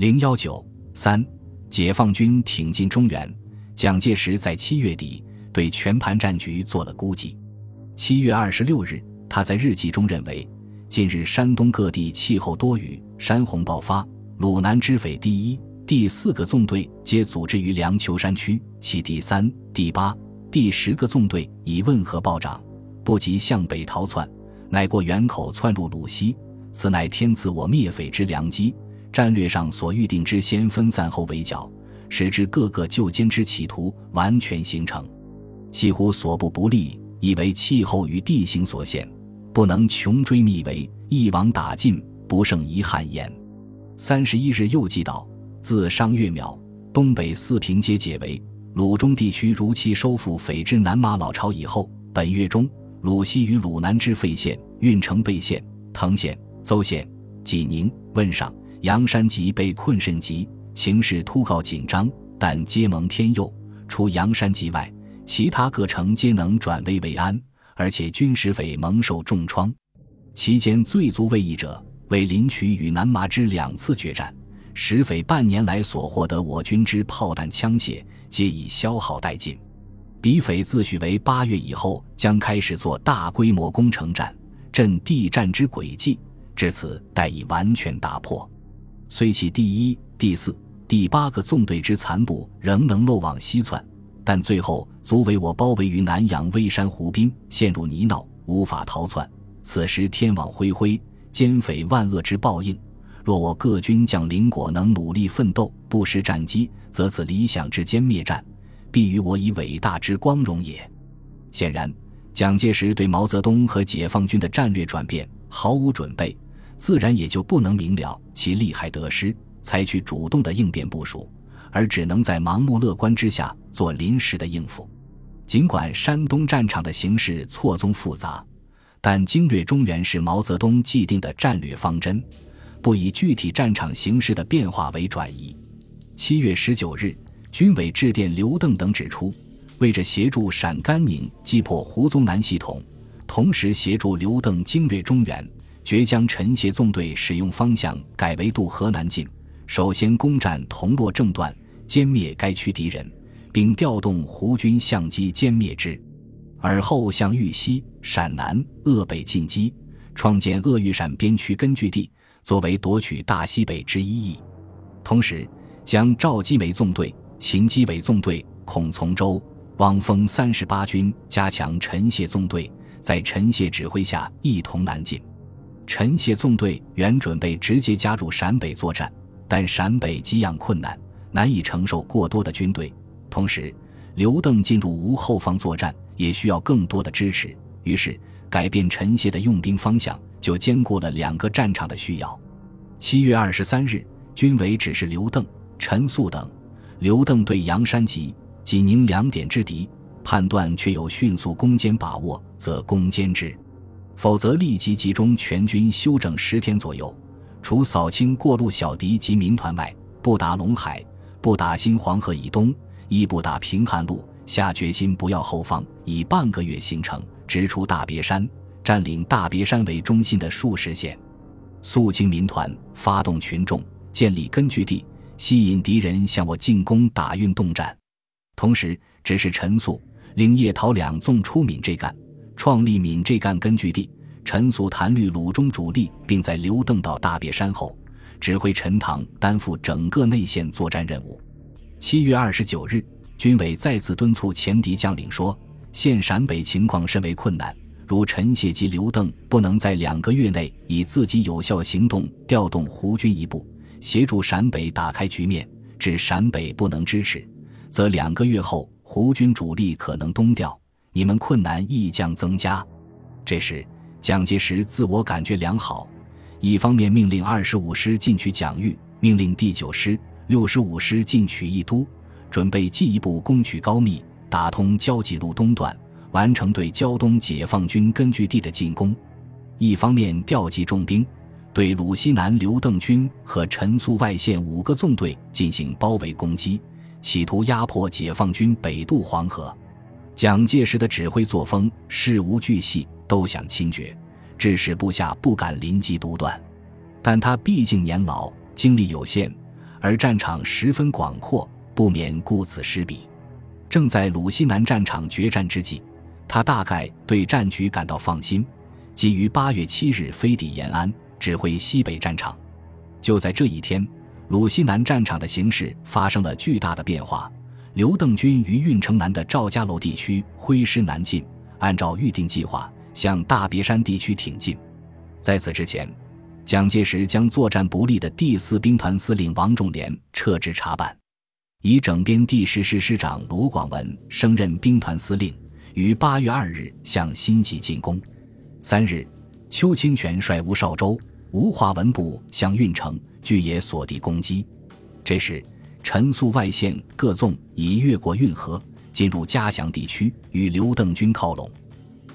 零幺九三，解放军挺进中原。蒋介石在七月底对全盘战局做了估计。七月二十六日，他在日记中认为，近日山东各地气候多雨，山洪爆发，鲁南之匪第一、第四个纵队皆组织于梁丘山区，其第三、第八、第十个纵队已汶河暴涨，不及向北逃窜，乃过原口窜入鲁西。此乃天赐我灭匪之良机，战略上所预定之先分散后围剿，使之各个救歼之企图完全形成。系乎所部不利，以为气候与地形所限，不能穷追密围，一网打尽，不胜遗憾焉。三十一日又记道：自商月苗、东北四平皆解围，鲁中地区如期收复匪之南马老巢以后，本月中，鲁西与鲁南之费县、运城被县、藤县。邹县、济宁、汶上、阳山集被困甚急，形势突告紧张，但皆蒙天佑。除阳山集外，其他各城皆能转危为安，而且军师匪蒙受重创。其间最足畏意者，为林渠与南麻之两次决战，石匪半年来所获得我军之炮弹枪械，皆已消耗殆尽。彼匪自诩为八月以后将开始做大规模攻城战，阵地战之诡计。至此，待已完全打破。虽其第一、第四、第八个纵队之残部仍能漏网西窜，但最后足为我包围于南阳微山湖滨，陷入泥淖，无法逃窜。此时天网恢恢，奸匪万恶之报应。若我各军将领果能努力奋斗，不失战机，则此理想之歼灭战，必与我以伟大之光荣也。显然，蒋介石对毛泽东和解放军的战略转变毫无准备。自然也就不能明了其利害得失，采取主动的应变部署，而只能在盲目乐观之下做临时的应付。尽管山东战场的形势错综复杂，但经略中原是毛泽东既定的战略方针，不以具体战场形势的变化为转移。七月十九日，军委致电刘邓等指出，为着协助陕甘宁击破胡宗南系统，同时协助刘邓经略中原。决将陈协纵队使用方向改为渡河南进，首先攻占铜洛正段，歼灭该区敌人，并调动胡军相机歼灭之，而后向豫西、陕南、鄂北进击，创建鄂豫陕边区根据地，作为夺取大西北之一役。同时，将赵基伟纵队、秦基伟纵队、孔从周、汪峰三十八军加强陈谢纵队，在陈谢指挥下一同南进。陈谢纵队原准备直接加入陕北作战，但陕北给养困难，难以承受过多的军队。同时，刘邓进入无后方作战，也需要更多的支持。于是，改变陈谢的用兵方向，就兼顾了两个战场的需要。七月二十三日，军委指示刘邓、陈粟等：刘邓对阳山集、济宁两点之敌，判断确有迅速攻坚把握，则攻坚之。否则，立即集中全军休整十天左右，除扫清过路小敌及民团外，不打陇海，不打新黄河以东，亦不打平汉路。下决心不要后方，以半个月行程直出大别山，占领大别山为中心的数十县，肃清民团，发动群众，建立根据地，吸引敌人向我进攻，打运动战。同时，指示陈粟令叶桃两纵出闽这干。创立闽浙赣根据地，陈粟谭律鲁中主力，并在刘邓到大别山后，指挥陈塘担负整个内线作战任务。七月二十九日，军委再次敦促前敌将领说：“现陕北情况甚为困难，如陈谢及刘邓不能在两个月内以自己有效行动调动胡军一部，协助陕北打开局面，致陕北不能支持，则两个月后胡军主力可能东调。”你们困难亦将增加。这时，蒋介石自我感觉良好，一方面命令二十五师进取蒋玉，命令第九师、六十五师进取义都，准备进一步攻取高密，打通交济路东段，完成对胶东解放军根据地的进攻；一方面调集重兵，对鲁西南刘邓军和陈粟外线五个纵队进行包围攻击，企图压迫解放军北渡黄河。蒋介石的指挥作风事无巨细，都想亲决，致使部下不敢临机独断。但他毕竟年老，精力有限，而战场十分广阔，不免顾此失彼。正在鲁西南战场决战之际，他大概对战局感到放心，即于八月七日飞抵延安，指挥西北战场。就在这一天，鲁西南战场的形势发生了巨大的变化。刘邓军于运城南的赵家楼地区挥师南进，按照预定计划向大别山地区挺进。在此之前，蒋介石将作战不利的第四兵团司令王仲廉撤职查办，以整编第十师师长罗广文升任兵团司令，于八月二日向新集进攻。三日，邱清泉率吴绍周、吴化文部向运城、巨野所地攻击。这时，陈粟外线各纵已越过运河，进入嘉祥地区，与刘邓军靠拢。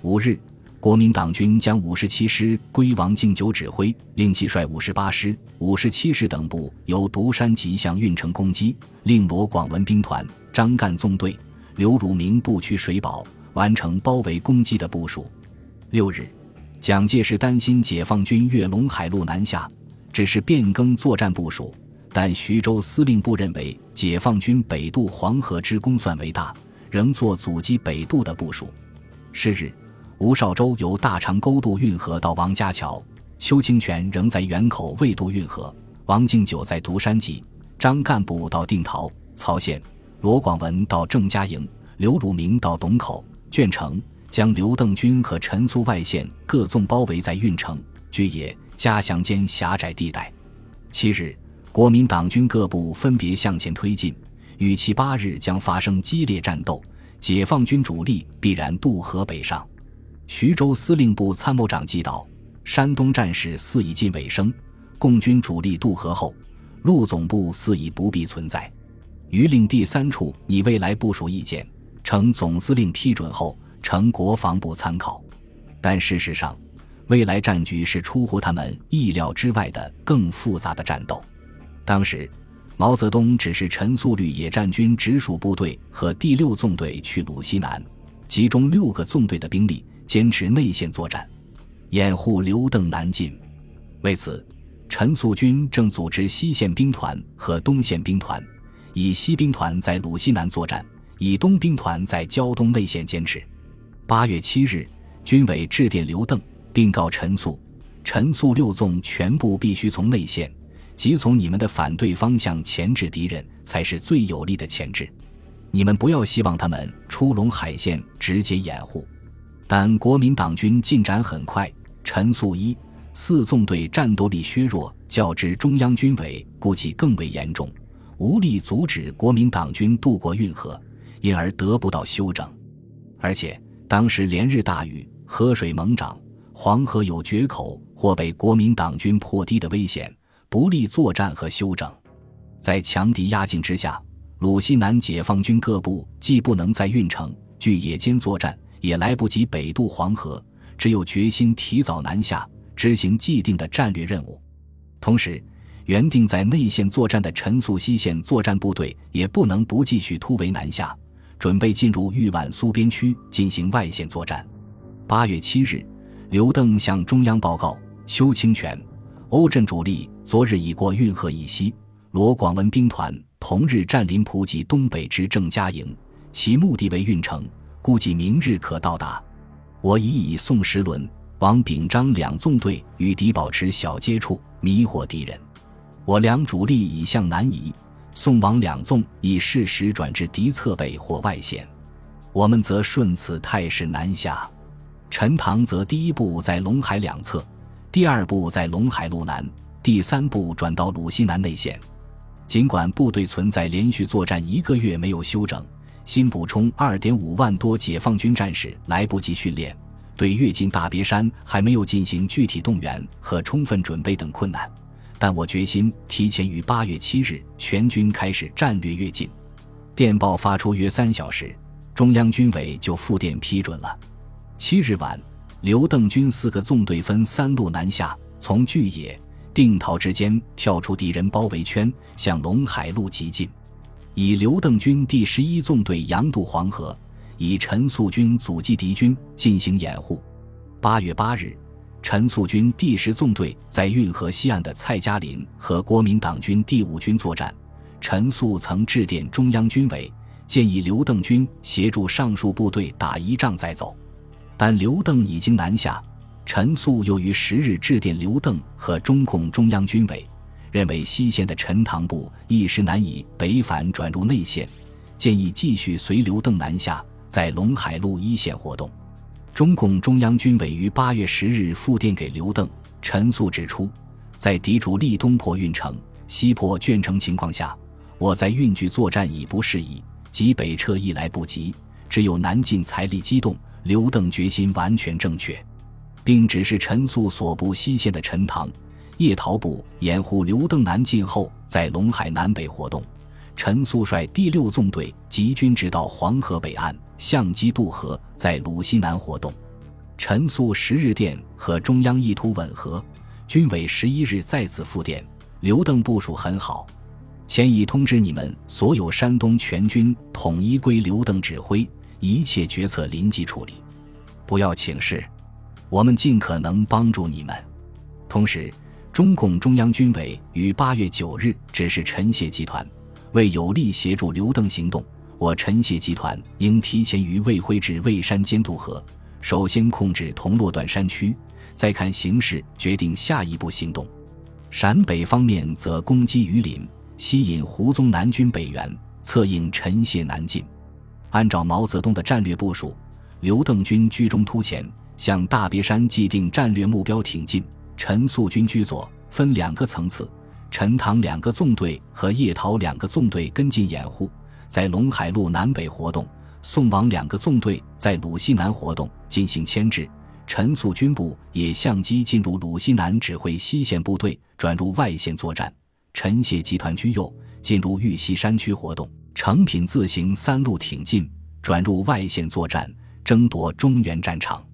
五日。国民党军将五十七师归王敬久指挥，令其率五十八师、五十七师等部由独山集向运城攻击，令罗广文兵团、张干纵队、刘汝明部曲水保，完成包围攻击的部署。六日，蒋介石担心解放军越陇海路南下，只是变更作战部署，但徐州司令部认为解放军北渡黄河之功算为大，仍做阻击北渡的部署。是日。吴绍周由大长沟渡运河到王家桥，邱清泉仍在原口未渡运河，王敬久在独山集，张干部到定陶、曹县，罗广文到郑家营，刘汝明到董口、鄄城，将刘邓军和陈粟外线各纵包围在运城、巨野、嘉祥间狭窄地带。七日，国民党军各部分别向前推进，预期八日将发生激烈战斗，解放军主力必然渡河北上。徐州司令部参谋长记道：山东战事似已近尾声，共军主力渡河后，陆总部似已不必存在。余令第三处拟未来部署意见，呈总司令批准后，呈国防部参考。但事实上，未来战局是出乎他们意料之外的更复杂的战斗。当时，毛泽东指示陈粟旅野战军直属部队和第六纵队去鲁西南，集中六个纵队的兵力。坚持内线作战，掩护刘邓南进。为此，陈粟军正组织西线兵团和东线兵团，以西兵团在鲁西南作战，以东兵团在胶东内线坚持。八月七日，军委致电刘邓，并告陈粟：陈粟六纵全部必须从内线，即从你们的反对方向钳制敌人，才是最有力的钳制。你们不要希望他们出陇海线直接掩护。但国民党军进展很快，陈粟一四纵队战斗力削弱，较之中央军委估计更为严重，无力阻止国民党军渡过运河，因而得不到休整。而且当时连日大雨，河水猛涨，黄河有决口或被国民党军破堤的危险，不利作战和休整。在强敌压境之下，鲁西南解放军各部既不能在运城、据野间作战。也来不及北渡黄河，只有决心提早南下，执行既定的战略任务。同时，原定在内线作战的陈粟西线作战部队也不能不继续突围南下，准备进入豫皖苏边区进行外线作战。八月七日，刘邓向中央报告：邱清泉、欧震主力昨日已过运河以西，罗广文兵团同日占领普吉东北之郑家营，其目的为运城。估计明日可到达。我已以宋时轮、王秉章两纵队与敌保持小接触，迷惑敌人。我两主力已向南移，宋王两纵已适时转至敌侧背或外线。我们则顺此态势南下。陈塘则第一步在陇海两侧，第二步在陇海路南，第三步转到鲁西南内线。尽管部队存在连续作战一个月没有休整。新补充二点五万多解放军战士来不及训练，对跃进大别山还没有进行具体动员和充分准备等困难，但我决心提前于八月七日全军开始战略跃进。电报发出约三小时，中央军委就复电批准了。七日晚，刘邓军四个纵队分三路南下，从巨野、定陶之间跳出敌人包围圈，向陇海路急进。以刘邓军第十一纵队佯渡黄河，以陈粟军阻击敌军进行掩护。八月八日，陈粟军第十纵队在运河西岸的蔡家林和国民党军第五军作战。陈粟曾致电中央军委，建议刘邓军协助上述部队打一仗再走，但刘邓已经南下。陈粟又于十日致电刘邓和中共中央军委，认为西线的陈塘部一时难以北返转入内线，建议继续随刘邓南下，在陇海路一线活动。中共中央军委于八月十日复电给刘邓、陈粟，指出，在敌主力东破运城、西破鄄城情况下，我在运距作战已不适宜，即北撤亦来不及，只有南进财力机动。刘邓决心完全正确。并指示陈粟所部西线的陈塘、叶陶部掩护刘邓南进后，在陇海南北活动。陈粟率第六纵队集军直到黄河北岸，相机渡河，在鲁西南活动。陈粟十日电和中央意图吻合，军委十一日再次复电：刘邓部署很好，前已通知你们所有山东全军统一归刘邓指挥，一切决策临机处理，不要请示。我们尽可能帮助你们。同时，中共中央军委于八月九日指示陈谢集团，为有力协助刘邓行动，我陈谢集团应提前于魏辉至魏山间渡河，首先控制同洛段山区，再看形势决定下一步行动。陕北方面则攻击榆林，吸引胡宗南军北援，策应陈谢南进。按照毛泽东的战略部署，刘邓军居中突前。向大别山既定战略目标挺进，陈粟军居左，分两个层次，陈塘两个纵队和叶陶两个纵队跟进掩护，在陇海路南北活动；宋王两个纵队在鲁西南活动进行牵制。陈粟军部也相机进入鲁西南指挥西线部队转入外线作战。陈谢集团居右，进入玉溪山区活动。成品自行三路挺进，转入外线作战，争夺中原战场。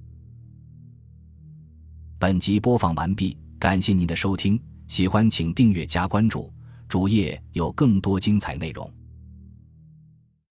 本集播放完毕，感谢您的收听，喜欢请订阅加关注，主页有更多精彩内容。